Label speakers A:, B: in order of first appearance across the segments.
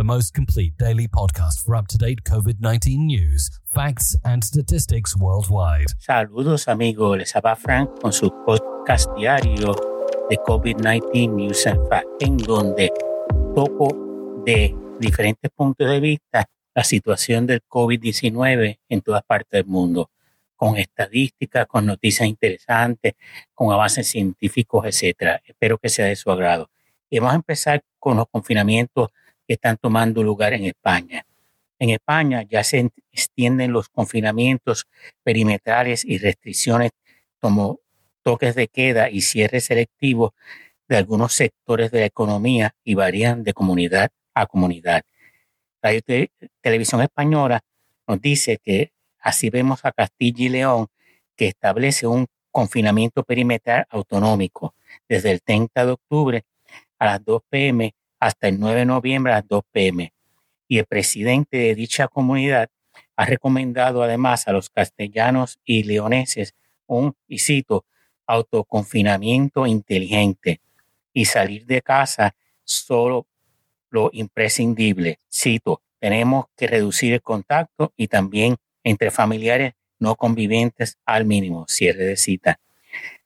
A: the most complete daily podcast for up to date COVID 19 news, facts, and statistics worldwide.
B: Saludos amigos, les habla Frank con su podcast diario de COVID-19 News and Facts, en donde toco de diferentes puntos de vista la situación del COVID-19 en todas partes del mundo, con estadísticas, con noticias interesantes, con avances científicos, etc. Espero que sea de su agrado. Y vamos a empezar con los confinamientos que están tomando lugar en España. En España ya se extienden los confinamientos perimetrales y restricciones como toques de queda y cierre selectivo de algunos sectores de la economía y varían de comunidad a comunidad. La Televisión Española nos dice que así vemos a Castilla y León que establece un confinamiento perimetral autonómico desde el 30 de octubre a las 2 pm hasta el 9 de noviembre a las 2 pm. Y el presidente de dicha comunidad ha recomendado además a los castellanos y leoneses un, y autoconfinamiento inteligente y salir de casa solo lo imprescindible. Cito, tenemos que reducir el contacto y también entre familiares no convivientes al mínimo. Cierre de cita.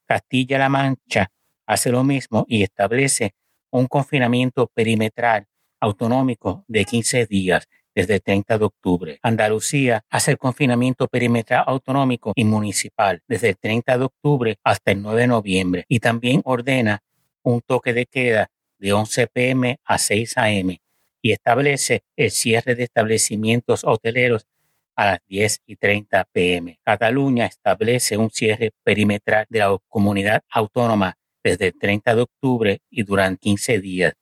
B: Castilla-La Mancha hace lo mismo y establece un confinamiento perimetral autonómico de 15 días desde el 30 de octubre. Andalucía hace el confinamiento perimetral autonómico y municipal desde el 30 de octubre hasta el 9 de noviembre y también ordena un toque de queda de 11 pm a 6 am y establece el cierre de establecimientos hoteleros a las 10 y 30 pm. Cataluña establece un cierre perimetral de la comunidad autónoma desde el 30 de octubre y durante 15 días,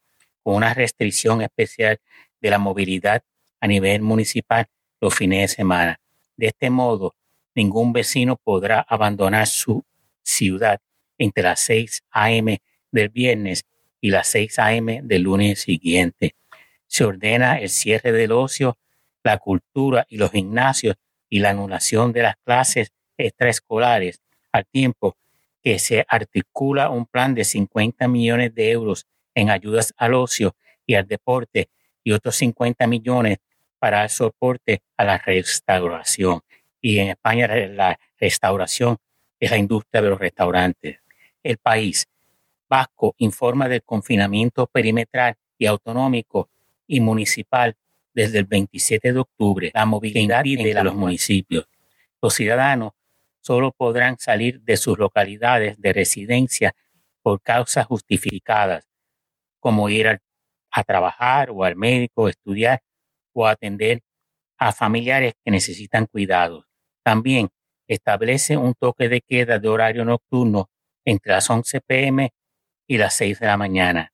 B: con una restricción especial de la movilidad a nivel municipal los fines de semana. De este modo, ningún vecino podrá abandonar su ciudad entre las 6 a.m. del viernes y las 6 a.m. del lunes siguiente. Se ordena el cierre del ocio, la cultura y los gimnasios y la anulación de las clases extraescolares al tiempo que se articula un plan de 50 millones de euros en ayudas al ocio y al deporte y otros 50 millones para el soporte a la restauración. Y en España la restauración es la industria de los restaurantes. El país vasco informa del confinamiento perimetral y autonómico y municipal desde el 27 de octubre. La movilidad de los municipios. Los ciudadanos solo podrán salir de sus localidades de residencia por causas justificadas, como ir a, trabajar o al médico, estudiar o atender a familiares que necesitan cuidados. También establece un toque de queda de horario nocturno entre las 11 pm y las 6 de la mañana.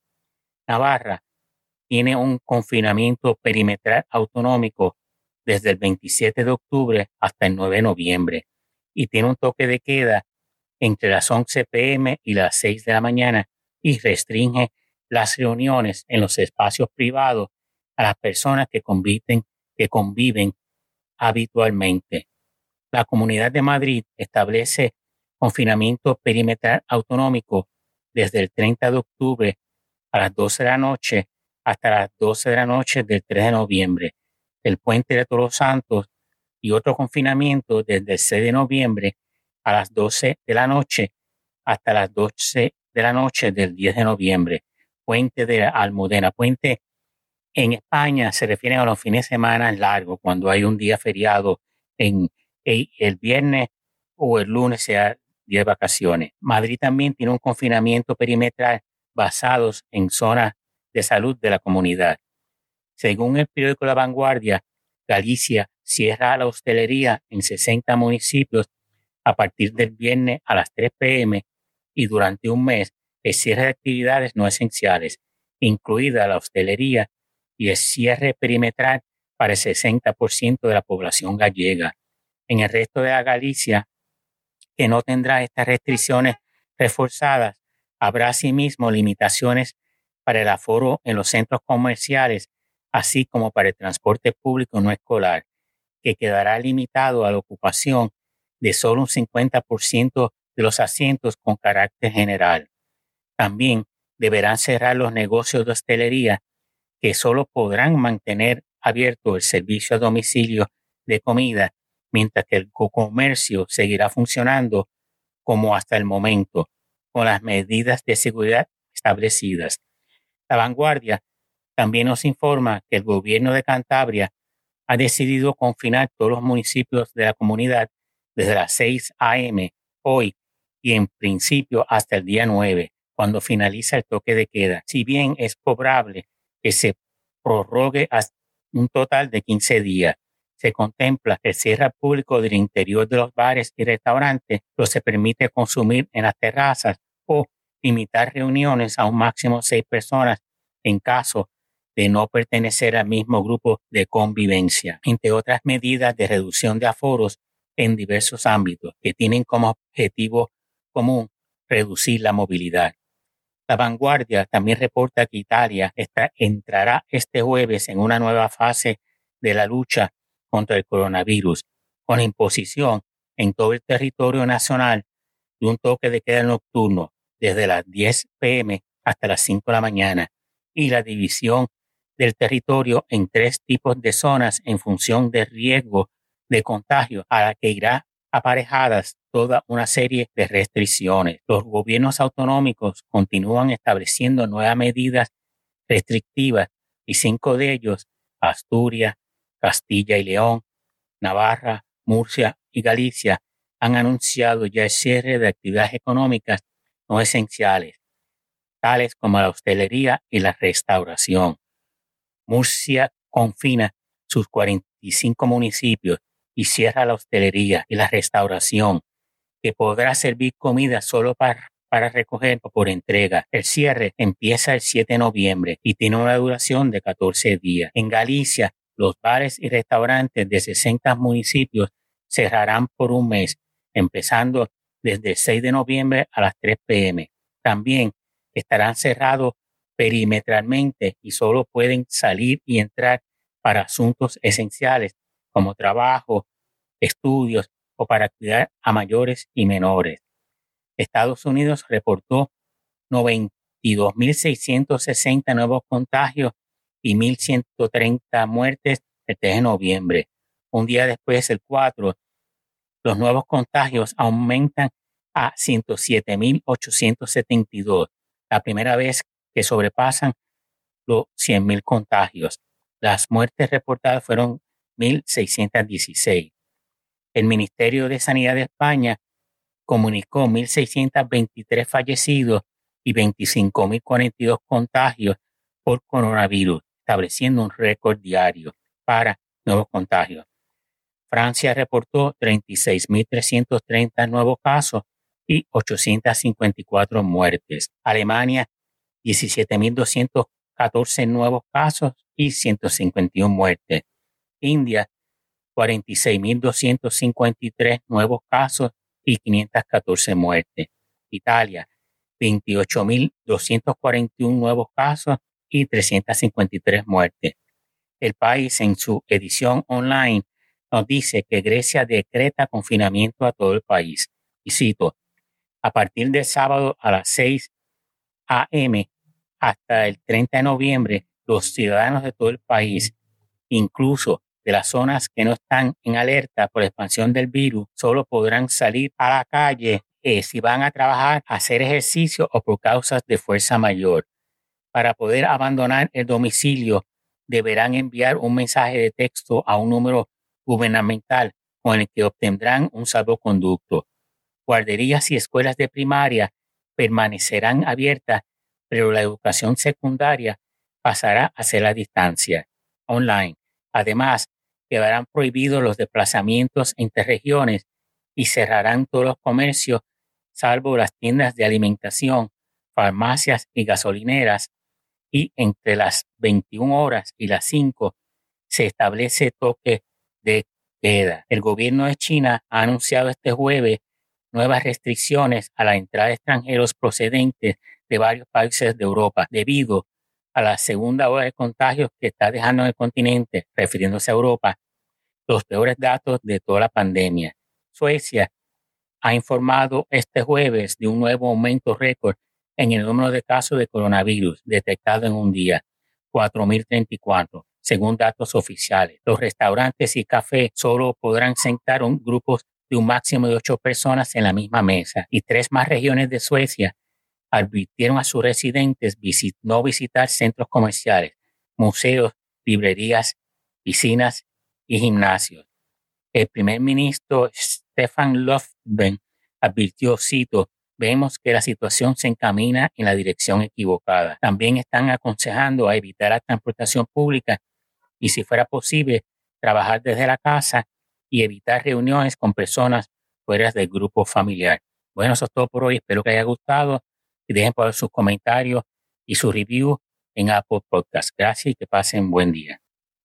B: Navarra tiene un confinamiento perimetral autonómico desde el 27 de octubre hasta el 9 de noviembre y tiene un toque de queda entre las 11 pm y las 6 de la mañana y restringe las reuniones en los espacios privados a las personas que conviven, que conviven habitualmente. La Comunidad de Madrid establece confinamiento perimetral autonómico desde el 30 de octubre a las 12 de la noche hasta las 12 de la noche del 3 de noviembre. El puente de Todos Santos y otro confinamiento desde el 6 de noviembre a las 12 de la noche hasta las 12 de la noche del 10 de noviembre. Puente de Almudena. Puente en España se refiere a los fines de semana largos, cuando hay un día feriado en el viernes o el lunes sea día de vacaciones. Madrid también tiene un confinamiento perimetral basados en zonas de salud de la comunidad. Según el periódico La Vanguardia, Galicia cierra la hostelería en 60 municipios a partir del viernes a las 3 pm y durante un mes el cierre de actividades no esenciales, incluida la hostelería y el cierre perimetral para el 60% de la población gallega. En el resto de la Galicia, que no tendrá estas restricciones reforzadas, habrá asimismo limitaciones para el aforo en los centros comerciales, así como para el transporte público no escolar que quedará limitado a la ocupación de solo un 50% de los asientos con carácter general. También deberán cerrar los negocios de hostelería que solo podrán mantener abierto el servicio a domicilio de comida, mientras que el comercio seguirá funcionando como hasta el momento, con las medidas de seguridad establecidas. La vanguardia también nos informa que el gobierno de Cantabria ha decidido confinar todos los municipios de la comunidad desde las 6 a.m. hoy y en principio hasta el día 9, cuando finaliza el toque de queda. Si bien es probable que se prorrogue hasta un total de 15 días, se contempla que el cierre público del interior de los bares y restaurantes, lo se permite consumir en las terrazas o limitar reuniones a un máximo de seis personas en caso de no pertenecer al mismo grupo de convivencia, entre otras medidas de reducción de aforos en diversos ámbitos que tienen como objetivo común reducir la movilidad. La vanguardia también reporta que Italia entrará este jueves en una nueva fase de la lucha contra el coronavirus, con imposición en todo el territorio nacional de un toque de queda nocturno desde las 10 pm hasta las 5 de la mañana y la división del territorio en tres tipos de zonas en función del riesgo de contagio a la que irá aparejadas toda una serie de restricciones. Los gobiernos autonómicos continúan estableciendo nuevas medidas restrictivas y cinco de ellos, Asturias, Castilla y León, Navarra, Murcia y Galicia, han anunciado ya el cierre de actividades económicas no esenciales, tales como la hostelería y la restauración. Murcia confina sus 45 municipios y cierra la hostelería y la restauración, que podrá servir comida solo para, para recoger o por entrega. El cierre empieza el 7 de noviembre y tiene una duración de 14 días. En Galicia, los bares y restaurantes de 60 municipios cerrarán por un mes, empezando desde el 6 de noviembre a las 3 pm. También estarán cerrados perimetralmente y solo pueden salir y entrar para asuntos esenciales como trabajo, estudios o para cuidar a mayores y menores. Estados Unidos reportó 92.660 nuevos contagios y 1.130 muertes el 3 de noviembre. Un día después, el 4, los nuevos contagios aumentan a 107.872, la primera vez que sobrepasan los 100.000 contagios. Las muertes reportadas fueron 1.616. El Ministerio de Sanidad de España comunicó 1.623 fallecidos y 25.042 contagios por coronavirus, estableciendo un récord diario para nuevos contagios. Francia reportó 36.330 nuevos casos y 854 muertes. Alemania, 17.214 nuevos casos y 151 muertes. India, 46.253 nuevos casos y 514 muertes. Italia, 28.241 nuevos casos y 353 muertes. El país en su edición online nos dice que Grecia decreta confinamiento a todo el país. Y cito, a partir del sábado a las 6 a.m. hasta el 30 de noviembre, los ciudadanos de todo el país, incluso de las zonas que no están en alerta por la expansión del virus solo podrán salir a la calle eh, si van a trabajar, hacer ejercicio o por causas de fuerza mayor. Para poder abandonar el domicilio, deberán enviar un mensaje de texto a un número gubernamental con el que obtendrán un salvoconducto. Guarderías y escuelas de primaria permanecerán abiertas, pero la educación secundaria pasará a ser a distancia, online. Además, quedarán prohibidos los desplazamientos entre regiones y cerrarán todos los comercios, salvo las tiendas de alimentación, farmacias y gasolineras, y entre las 21 horas y las 5 se establece toque de queda. El gobierno de China ha anunciado este jueves nuevas restricciones a la entrada de extranjeros procedentes de varios países de Europa debido a la segunda ola de contagios que está dejando en el continente, refiriéndose a Europa, los peores datos de toda la pandemia. Suecia ha informado este jueves de un nuevo aumento récord en el número de casos de coronavirus detectado en un día, 4.034, según datos oficiales. Los restaurantes y cafés solo podrán sentar un grupo de un máximo de ocho personas en la misma mesa y tres más regiones de Suecia advirtieron a sus residentes no visitar centros comerciales, museos, librerías, piscinas y gimnasios. El primer ministro Stefan Löfven advirtió, cito, vemos que la situación se encamina en la dirección equivocada. También están aconsejando a evitar la transportación pública y, si fuera posible, trabajar desde la casa y evitar reuniones con personas fuera del grupo familiar. Bueno, eso es todo por hoy. Espero que haya gustado y dejen por sus comentarios y su review en Apple Podcast. Gracias y que pasen buen día.